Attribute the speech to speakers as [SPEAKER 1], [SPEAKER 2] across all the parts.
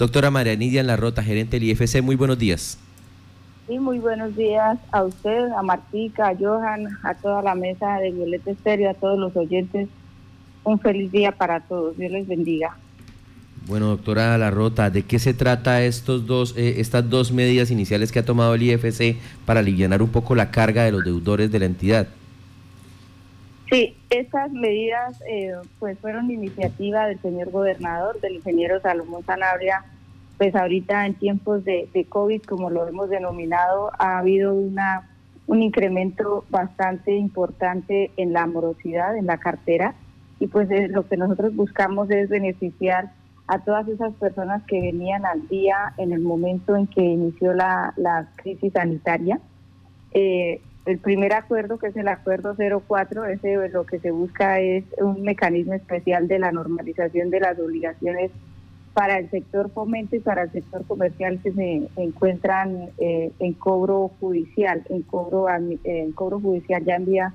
[SPEAKER 1] Doctora María Nidia Larrota, gerente del IFC, muy buenos días.
[SPEAKER 2] Sí, muy buenos días a usted, a Martica, a Johan, a toda la mesa de Violeta Estéreo, a todos los oyentes. Un feliz día para todos. Dios les bendiga.
[SPEAKER 1] Bueno, doctora Larrota, ¿de qué se trata estos dos, eh, estas dos medidas iniciales que ha tomado el IFC para aliviar un poco la carga de los deudores de la entidad?
[SPEAKER 2] Sí, estas medidas eh, pues fueron iniciativa del señor gobernador, del ingeniero Salomón Sanabria, pues ahorita en tiempos de, COVID, como lo hemos denominado, ha habido una un incremento bastante importante en la morosidad, en la cartera, y pues lo que nosotros buscamos es beneficiar a todas esas personas que venían al día en el momento en que inició la, la crisis sanitaria. Eh, el primer acuerdo, que es el acuerdo 04, ese lo que se busca es un mecanismo especial de la normalización de las obligaciones para el sector fomento y para el sector comercial que se encuentran eh, en cobro judicial, en cobro en cobro judicial ya en vía,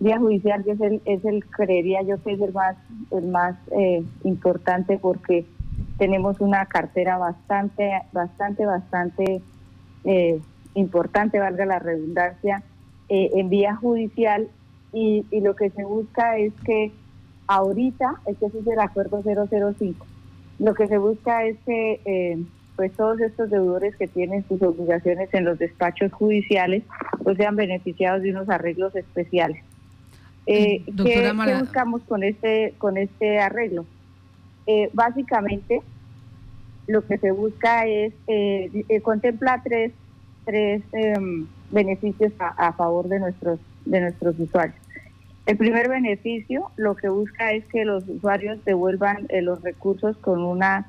[SPEAKER 2] vía judicial, que es el, creería yo que es el más el más eh, importante porque tenemos una cartera bastante bastante bastante eh, importante, valga la redundancia, eh, en vía judicial y, lo que se busca es que ahorita, este es el acuerdo 005, lo que se busca es que eh, pues todos estos deudores que tienen sus obligaciones en los despachos judiciales pues sean beneficiados de unos arreglos especiales. Eh, ¿qué, buscamos con este con este arreglo? básicamente lo que se busca es contempla tres tres em, beneficios a, favor de nuestros, de nuestros usuarios. El primer beneficio lo que busca es que los usuarios devuelvan eh, los recursos con una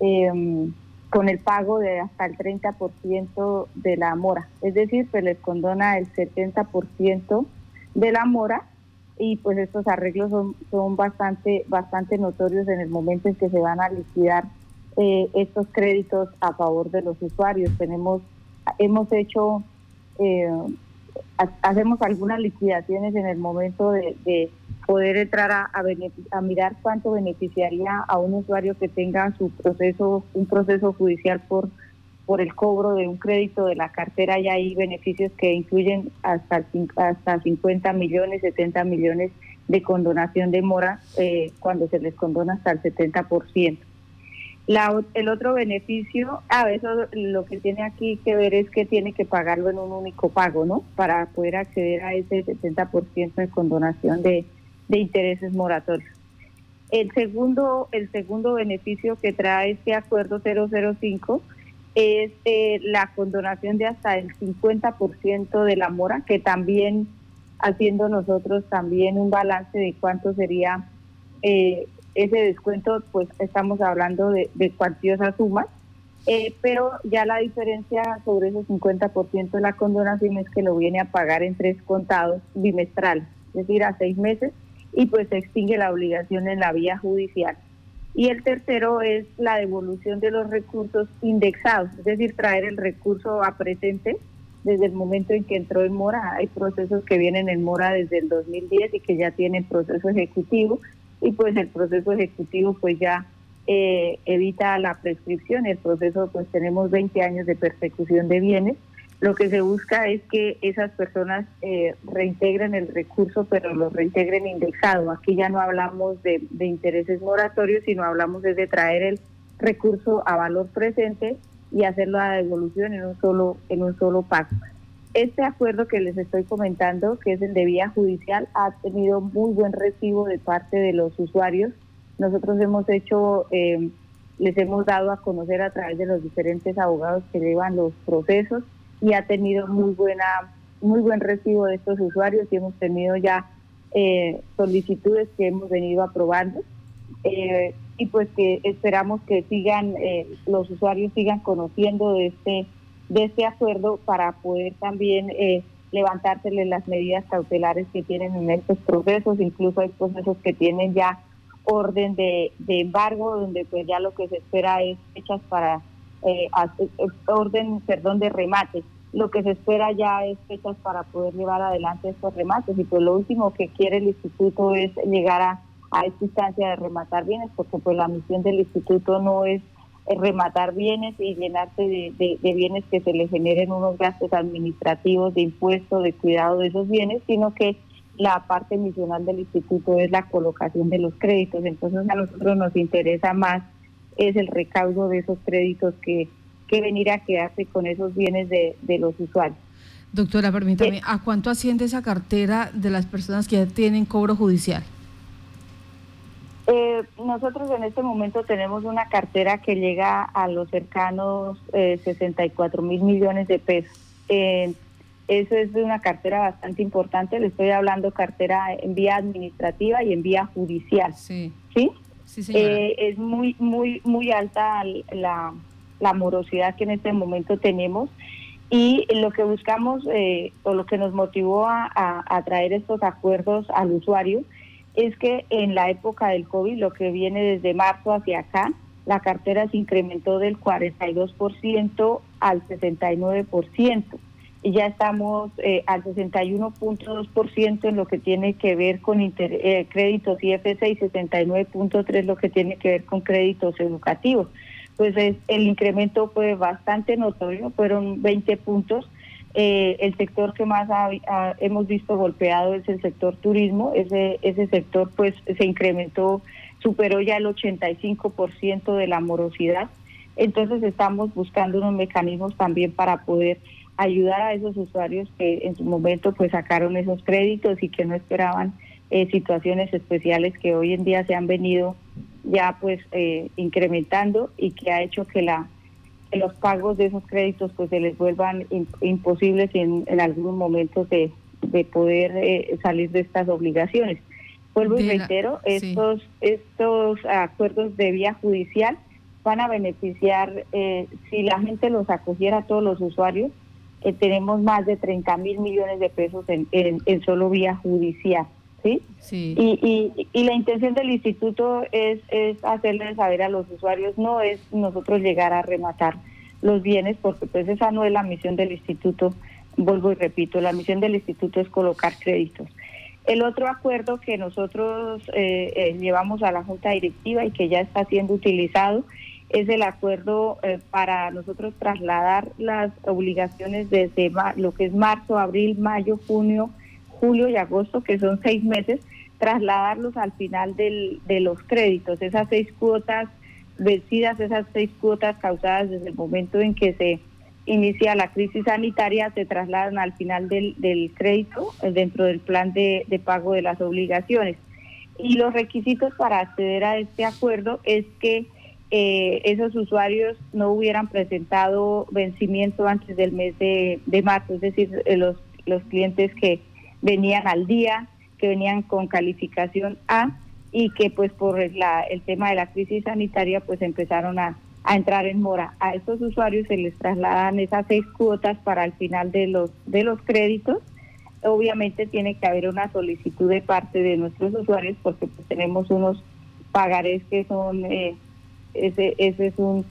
[SPEAKER 2] em, con el pago de hasta el 30% de la mora, es decir, se les condona el 70% de la mora y pues estos arreglos son, son bastante bastante notorios en el momento en que se van a liquidar eh, estos créditos a favor de los usuarios. Tenemos hemos hecho eh, hacemos algunas liquidaciones en el momento de, poder entrar a, mirar cuánto beneficiaría a un usuario que tenga su proceso, un proceso judicial por por el cobro de un crédito de la cartera y hay beneficios que incluyen hasta hasta 50 millones, 70 millones de condonación de mora eh, cuando se les condona hasta el 70% el otro beneficio, a eso lo que tiene aquí que ver es que tiene que pagarlo en un único pago, ¿no? Para poder acceder a ese 70% de condonación de, intereses moratorios. El segundo, el segundo beneficio que trae este acuerdo 005 es eh, la condonación de hasta el 50% de la mora, que también haciendo nosotros también un balance de cuánto sería eh, ese descuento, pues estamos hablando de, de cuantiosas sumas, eh, pero ya la diferencia sobre ese 50% de la condonación es que lo viene a pagar en tres contados bimestrales, es decir, a seis meses, y pues se extingue la obligación en la vía judicial. Y el tercero es la devolución de los recursos indexados, es decir, traer el recurso a presente desde el momento en que entró en mora. Hay procesos que vienen en mora desde el 2010 y que ya tienen proceso ejecutivo y pues el proceso ejecutivo pues ya eh, evita la prescripción, el proceso pues tenemos 20 años de persecución de bienes, lo que se busca es que esas personas eh, reintegren el recurso, pero lo reintegren indexado. Aquí ya no hablamos de, de intereses moratorios, sino hablamos de traer el recurso a valor presente y hacer la devolución en un solo en un solo pago. Este acuerdo que les estoy comentando, que es el de vía judicial, ha tenido muy buen recibo de parte de los usuarios. Nosotros hemos hecho, eh, les hemos dado a conocer a través de los diferentes abogados que llevan los procesos y ha tenido muy buena, muy buen recibo de estos usuarios y hemos tenido ya eh, solicitudes que hemos venido aprobando. Eh, y pues que esperamos que sigan, los usuarios sigan conociendo de este de este acuerdo para poder también eh, levantársele las medidas cautelares que tienen en estos procesos, incluso hay procesos que tienen ya orden de, embargo, donde pues ya lo que se espera es fechas para eh, orden, perdón, de remate. Lo que se espera ya es fechas para poder llevar adelante estos remates y pues lo último que quiere el instituto es llegar a, a esta instancia de rematar bienes, porque pues la misión del instituto no es rematar bienes y llenarse de, bienes que se le generen unos gastos administrativos, de impuestos, de cuidado de esos bienes, sino que la parte misional del instituto es la colocación de los créditos. Entonces a nosotros nos interesa más es el recaudo de esos créditos que, que venir a quedarse con esos bienes de, de los usuarios.
[SPEAKER 3] Doctora, permítame, ¿a cuánto asciende esa cartera de las personas que ya tienen cobro judicial?
[SPEAKER 2] Eh, nosotros en este momento tenemos una cartera que llega a los cercanos eh, 64 mil millones de pesos. Eh, eso es una cartera bastante importante. Le estoy hablando cartera en vía administrativa y en vía judicial. Sí. ¿Sí? Eh, es muy, muy, muy alta la, la morosidad que en este momento tenemos. Y lo que buscamos o lo que nos motivó a, a, a traer estos acuerdos al usuario es que en la época del COVID, lo que viene desde marzo hacia acá, la cartera se incrementó del 42% al 69%. Y ya estamos eh, al 61.2% en lo que tiene que ver con eh, créditos IFC y 69.3% lo que tiene que ver con créditos educativos. Pues el incremento fue bastante notorio, fueron 20 puntos eh, el sector que más hemos visto golpeado es el sector turismo. Ese, ese sector pues se incrementó, superó ya el 85% de la morosidad. Entonces estamos buscando unos mecanismos también para poder ayudar a esos usuarios que en su momento pues sacaron esos créditos y que no esperaban eh, situaciones especiales que hoy en día se han venido ya pues eh, incrementando y que ha hecho que la que los pagos de esos créditos pues se les vuelvan imposibles en, en algunos momentos de, de poder eh, salir de estas obligaciones. Vuelvo y reitero, estos, estos acuerdos de vía judicial van a beneficiar, eh, si la gente los acogiera a todos los usuarios, eh, tenemos más de 30 mil millones de pesos en, en, en solo vía judicial. ¿Sí? sí. Y, y, y, la intención del instituto es, es hacerle saber a los usuarios, no es nosotros llegar a rematar los bienes, porque pues esa no es la misión del instituto, vuelvo y repito, la misión del instituto es colocar créditos. El otro acuerdo que nosotros eh, eh, llevamos a la Junta Directiva y que ya está siendo utilizado es el acuerdo eh, para nosotros trasladar las obligaciones desde lo que es marzo, abril, mayo, junio, julio y agosto, que son seis meses, trasladarlos al final del, de los créditos, esas seis cuotas vencidas, esas seis cuotas causadas desde el momento en que se inicia la crisis sanitaria, se trasladan al final del, del crédito eh, dentro del plan de, de pago de las obligaciones. Y los requisitos para acceder a este acuerdo es que eh, esos usuarios no hubieran presentado vencimiento antes del mes de, de marzo, es decir, eh, los, los clientes que venían al día, que venían con calificación A y que pues por la, el tema de la crisis sanitaria pues empezaron a, entrar en mora. A estos usuarios se les trasladan esas seis cuotas para el final de los, de los créditos. Obviamente tiene que haber una solicitud de parte de nuestros usuarios porque pues tenemos unos pagarés que son, eh, ese, ese es un,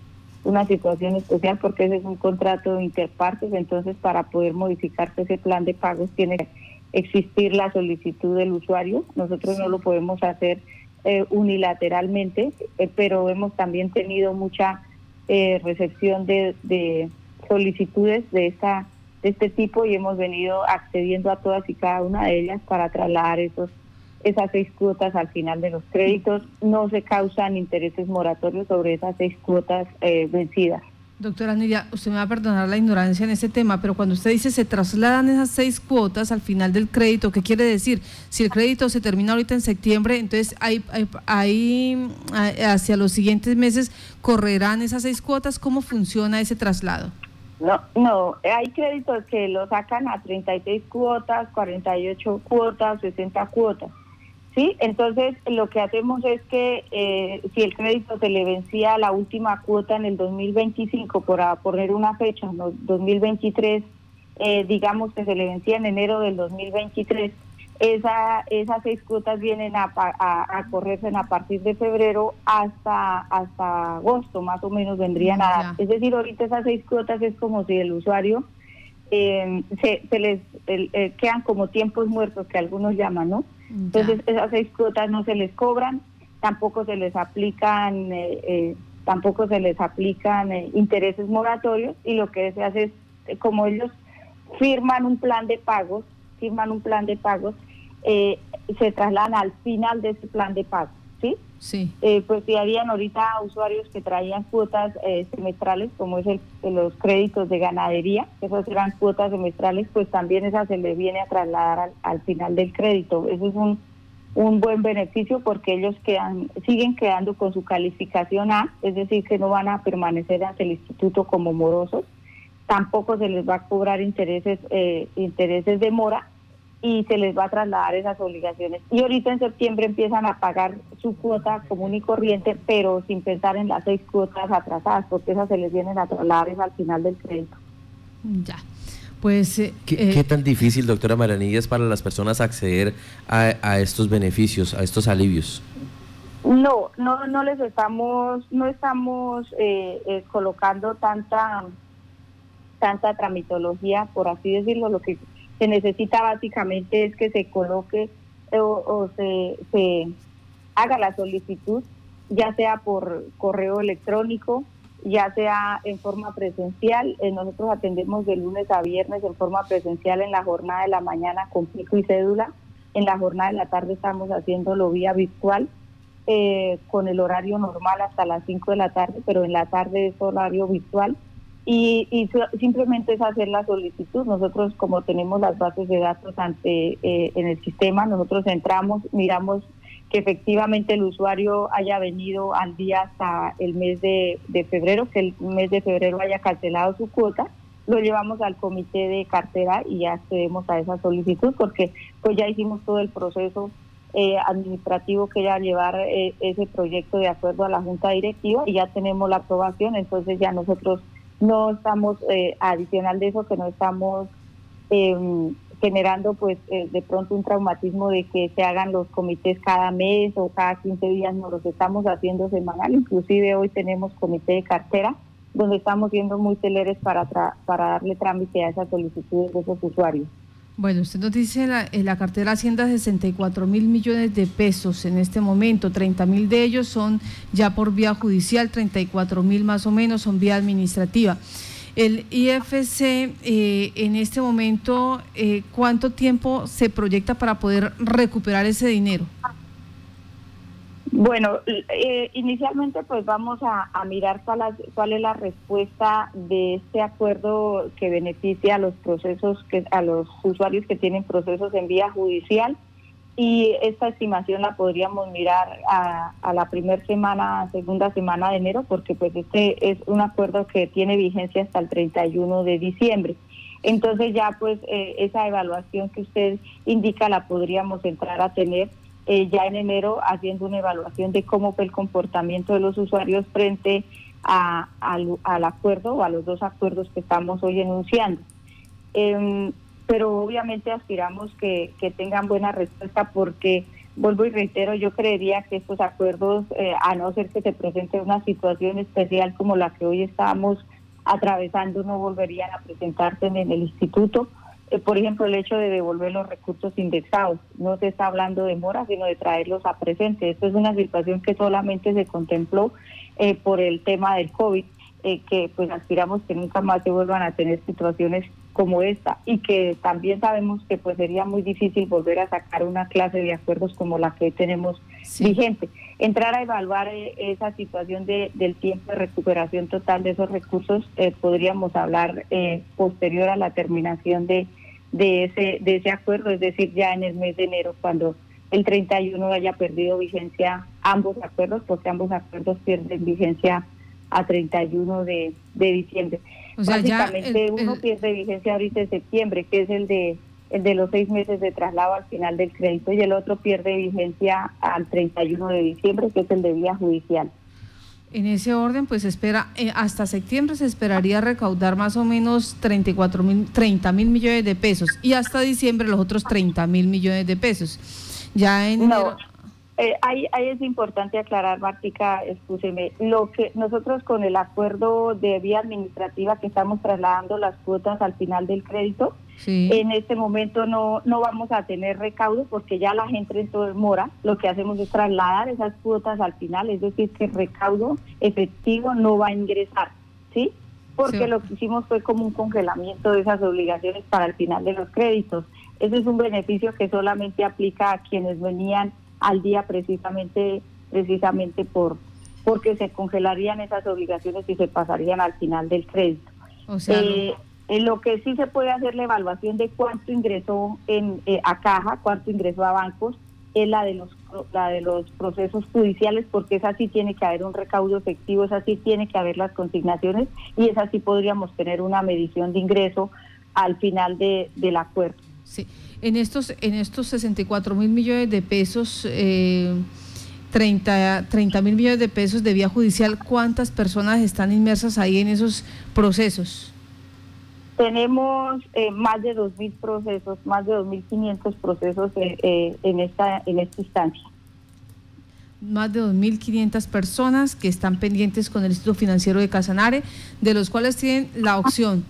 [SPEAKER 2] una situación especial porque ese es un contrato interpartes, entonces para poder modificarse ese plan de pagos tiene que existir la solicitud del usuario. Nosotros no lo podemos hacer eh, unilateralmente, eh, pero hemos también tenido mucha eh, recepción de, de, solicitudes de esta de este tipo y hemos venido accediendo a todas y cada una de ellas para trasladar esos esas seis cuotas al final de los créditos. No se causan intereses moratorios sobre esas seis cuotas vencidas.
[SPEAKER 3] Doctora Nidia, usted me va a perdonar la ignorancia en ese tema, pero cuando usted dice se trasladan esas seis cuotas al final del crédito, ¿qué quiere decir? Si el crédito se termina ahorita en septiembre, entonces ahí, ahí, hacia los siguientes meses correrán esas seis cuotas. ¿Cómo funciona ese traslado?
[SPEAKER 2] No, no, hay créditos que lo sacan a 36 cuotas, 48 cuotas, 60 cuotas. ¿Sí? Entonces, lo que hacemos es que eh, si el crédito se le vencía la última cuota en el 2025, por poner una fecha, en 2023, eh, digamos que se le vencía en enero del 2023, esa, esas seis cuotas vienen a, a, correrse a partir de febrero hasta hasta agosto, más o menos vendrían a dar. Es decir, ahorita esas seis cuotas es como si el usuario eh, se, se les quedan como tiempos muertos que algunos llaman, ¿no? Entonces esas seis cuotas no se les cobran, tampoco se les aplican eh, eh, tampoco se les aplican eh, intereses moratorios y lo que se hace es, eh, como ellos firman un plan de pagos, firman un plan de pagos, eh, se trasladan al final de ese plan de pagos, ¿sí?
[SPEAKER 3] Sí.
[SPEAKER 2] pues si habían ahorita usuarios que traían cuotas semestrales, como es el, los créditos de ganadería, esas eran cuotas semestrales, pues también esa se le viene a trasladar al, al final del crédito. Eso es un un buen beneficio porque ellos quedan, siguen quedando con su calificación A, es decir, que no van a permanecer ante el instituto como morosos, tampoco se les va a cobrar intereses, eh, intereses de mora y se les va a trasladar esas obligaciones. Y ahorita en septiembre empiezan a pagar su cuota común y corriente, pero sin pensar en las seis cuotas atrasadas, porque esas se les vienen a trasladar al final del crédito.
[SPEAKER 3] Ya. Pues, eh,
[SPEAKER 1] ¿Qué, ¿Qué, tan difícil, doctora Maranilla, es para las personas acceder a, estos beneficios, a estos alivios?
[SPEAKER 2] No, no, no les estamos, no estamos eh, eh, colocando tanta, tanta tramitología, por así decirlo. Lo que se necesita básicamente es que se coloque o, o se, se haga la solicitud, ya sea por correo electrónico, ya sea en forma presencial. Eh, nosotros atendemos de lunes a viernes en forma presencial en la jornada de la mañana con pico y cédula. En la jornada de la tarde estamos haciéndolo vía virtual eh, con el horario normal hasta las 5 de la tarde, pero en la tarde es horario virtual. Y, y simplemente es hacer la solicitud. Nosotros como tenemos las bases de datos ante eh, en el sistema, nosotros entramos, miramos que efectivamente el usuario haya venido al día hasta el mes de, febrero, que el mes de febrero haya cancelado su cuota, lo llevamos al comité de cartera y ya accedemos a esa solicitud porque pues ya hicimos todo el proceso eh, administrativo que era llevar eh, ese proyecto de acuerdo a la junta directiva y ya tenemos la aprobación, entonces ya nosotros no estamos, eh, adicional de eso, que no estamos eh, generando pues eh, de pronto un traumatismo de que se hagan los comités cada mes o cada 15 días, no los estamos haciendo semanal, inclusive hoy tenemos comité de cartera donde estamos siendo muy teleres para, para darle trámite a esas solicitudes de esos usuarios.
[SPEAKER 3] Bueno, usted nos dice la, en la cartera Hacienda 64 mil millones de pesos en este momento, 30 mil de ellos son ya por vía judicial, 34 mil más o menos son vía administrativa. El IFC eh, en este momento, eh, ¿cuánto tiempo se proyecta para poder recuperar ese dinero?
[SPEAKER 2] Bueno, eh, inicialmente pues vamos a, mirar cuál, cuál, es la respuesta de este acuerdo que beneficia a los procesos, que a los usuarios que tienen procesos en vía judicial y esta estimación la podríamos mirar a, la primera semana, segunda semana de enero, porque pues este es un acuerdo que tiene vigencia hasta el 31 de diciembre. Entonces ya pues eh, esa evaluación que usted indica la podríamos entrar a tener eh, ya en enero haciendo una evaluación de cómo fue el comportamiento de los usuarios frente a, al, acuerdo o a los dos acuerdos que estamos hoy enunciando. Eh, pero obviamente aspiramos que, tengan buena respuesta porque, vuelvo y reitero, yo creería que estos acuerdos, eh, a no ser que se presente una situación especial como la que hoy estamos atravesando, no volverían a presentarse en el instituto. Eh, por ejemplo, el hecho de devolver los recursos indexados. No se está hablando de mora, sino de traerlos a presente. Esto es una situación que solamente se contempló eh, por el tema del COVID, que pues aspiramos que nunca más se vuelvan a tener situaciones como esta y que también sabemos que pues sería muy difícil volver a sacar una clase de acuerdos como la que hoy tenemos vigente. Entrar a evaluar eh, esa situación de, del tiempo de recuperación total de esos recursos eh, podríamos hablar eh, posterior a la terminación de, de, ese, de ese acuerdo, es decir, ya en el mes de enero cuando el 31 haya perdido vigencia ambos acuerdos, porque ambos acuerdos pierden vigencia a 31 de, de diciembre. O sea, Básicamente uno pierde vigencia ahorita en septiembre, que es el de el de los seis meses de traslado al final del crédito y el otro pierde vigencia al 31 de diciembre, que es el de vía judicial.
[SPEAKER 3] En ese orden, pues espera, eh, hasta septiembre se esperaría recaudar más o menos 34 mil, 30 mil millones de pesos y hasta diciembre los otros 30 mil millones de pesos. Ya en
[SPEAKER 2] eh, ahí, ahí, es importante aclarar, Martica, escúcheme, lo que nosotros con el acuerdo de vía administrativa que estamos trasladando las cuotas al final del crédito, En este momento no, no vamos a tener recaudo porque ya la gente entró en mora. Lo que hacemos es trasladar esas cuotas al final, es decir, que el recaudo efectivo no va a ingresar, ¿sí? Porque lo que hicimos fue como un congelamiento de esas obligaciones para el final de los créditos. Ese es un beneficio que solamente aplica a quienes venían al día precisamente precisamente por porque se congelarían esas obligaciones y se pasarían al final del crédito. O sea, eh, en lo que sí se puede hacer la evaluación de cuánto ingresó en, eh, a caja, cuánto ingresó a bancos, es la de los la de los procesos judiciales, porque esa sí tiene que haber un recaudo efectivo, esa sí tiene que haber las consignaciones y esa sí podríamos tener una medición de ingreso al final de, del acuerdo.
[SPEAKER 3] Sí, en estos en estos 64 mil millones de pesos. Eh 30, mil millones de pesos de vía judicial, ¿cuántas personas están inmersas ahí en esos procesos?
[SPEAKER 2] Tenemos eh, más de 2.000 procesos, más de 2.500 procesos eh, eh, en, esta, en esta instancia.
[SPEAKER 3] Más de 2.500 personas que están pendientes con el Instituto Financiero de Casanare, de los cuales tienen la opción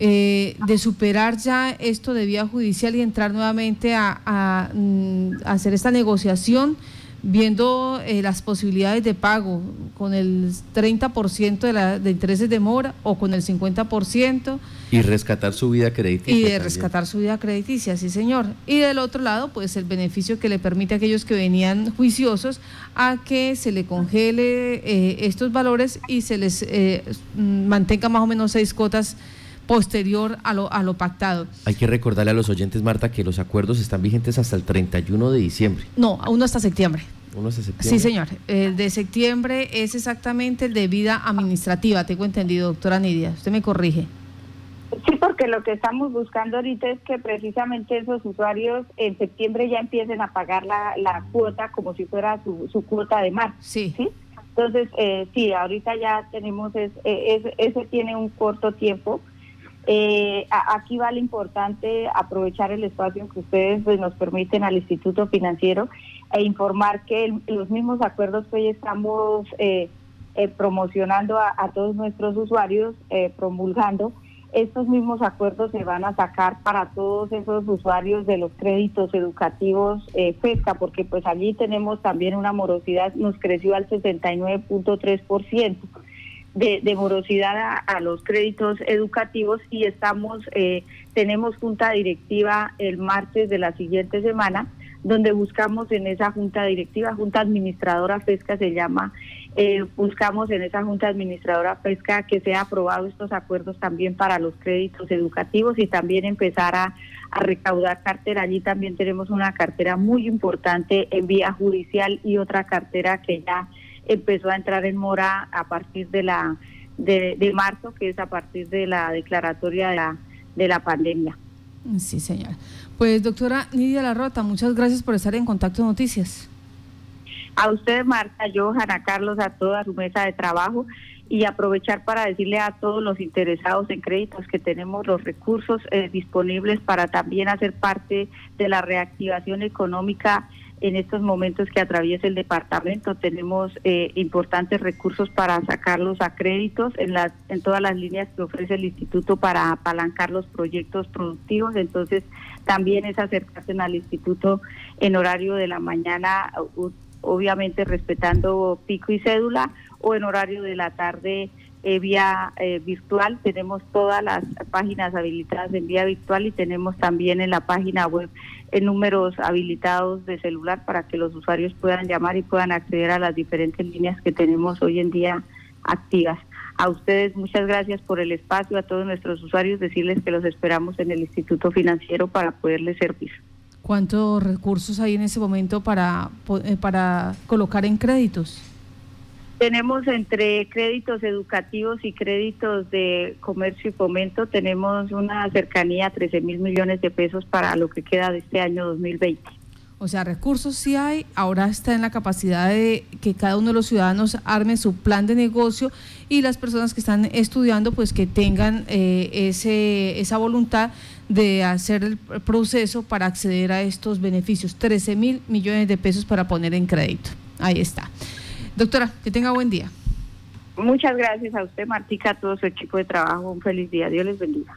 [SPEAKER 3] de superar ya esto de vía judicial y entrar nuevamente a, a mm, hacer esta negociación viendo eh, las posibilidades de pago con el 30% de, la, de intereses de mora o con el 50%.
[SPEAKER 1] Y rescatar su vida crediticia.
[SPEAKER 3] Y de rescatar su vida crediticia, sí señor. Y del otro lado, pues el beneficio que le permite a aquellos que venían juiciosos a que se le congele eh, estos valores y se les eh, mantenga más o menos seis cotas posterior a lo, a lo pactado.
[SPEAKER 1] Hay que recordarle a los oyentes, Marta, que los acuerdos están vigentes hasta el 31 de diciembre.
[SPEAKER 3] No, aún hasta septiembre.
[SPEAKER 1] Uno hasta septiembre.
[SPEAKER 3] Sí, señor. El de septiembre es exactamente el de vida administrativa, tengo entendido, doctora Nidia. Usted me corrige.
[SPEAKER 2] Porque lo que estamos buscando ahorita es que precisamente esos usuarios en septiembre ya empiecen a pagar la, la cuota como si fuera su, su cuota de mar. Sí. ¿sí? Entonces, eh, sí, ahorita ya tenemos, es, es, ese tiene un corto tiempo eh, aquí vale importante aprovechar el espacio que ustedes pues, nos permiten al Instituto Financiero e informar que los mismos acuerdos que hoy estamos eh, eh, promocionando a, todos nuestros usuarios, eh, promulgando, estos mismos acuerdos se van a sacar para todos esos usuarios de los créditos educativos FESCA, porque pues allí tenemos también una morosidad, nos creció al 69.3% de, morosidad a, los créditos educativos y estamos eh, tenemos junta directiva el martes de la siguiente semana donde buscamos en esa junta directiva, junta administradora FESCA se llama, eh, buscamos en esa junta administradora FESCA que sea aprobado estos acuerdos también para los créditos educativos y también empezar a, a recaudar cartera. Allí también tenemos una cartera muy importante en vía judicial y otra cartera que ya empezó a entrar en mora a partir de la de, marzo, que es a partir de la declaratoria de la, de la pandemia.
[SPEAKER 3] Sí, señora. Pues doctora Nidia Larrota, muchas gracias por estar en Contacto Noticias.
[SPEAKER 2] A usted, Marta, yo, Jana Carlos, a toda su mesa de trabajo y aprovechar para decirle a todos los interesados en créditos que tenemos los recursos eh, disponibles para también hacer parte de la reactivación económica en estos momentos que atraviesa el departamento. Tenemos eh, importantes recursos para sacarlos a créditos en, las, en todas las líneas que ofrece el instituto para apalancar los proyectos productivos. Entonces, también es acercarse al instituto en horario de la mañana, obviamente respetando pico y cédula, o en horario de la tarde eh, vía eh, virtual. Tenemos todas las páginas habilitadas en vía virtual y tenemos también en la página web en números habilitados de celular para que los usuarios puedan llamar y puedan acceder a las diferentes líneas que tenemos hoy en día activas. A ustedes muchas gracias por el espacio, a todos nuestros usuarios decirles que los esperamos en el Instituto Financiero para poderles servir.
[SPEAKER 3] ¿Cuántos recursos hay en ese momento para, eh, para colocar en créditos?
[SPEAKER 2] Tenemos entre créditos educativos y créditos de comercio y fomento, tenemos una cercanía a 13 mil millones de pesos para lo que queda de este año 2020.
[SPEAKER 3] O sea, recursos sí hay, ahora está en la capacidad de que cada uno de los ciudadanos arme su plan de negocio y las personas que están estudiando pues que tengan eh, ese, esa voluntad de hacer el proceso para acceder a estos beneficios. 13 mil millones de pesos para poner en crédito. Ahí está. Doctora, que tenga buen día.
[SPEAKER 2] Muchas gracias a usted, Martica, a todo su equipo de trabajo. Un feliz día. Dios les bendiga.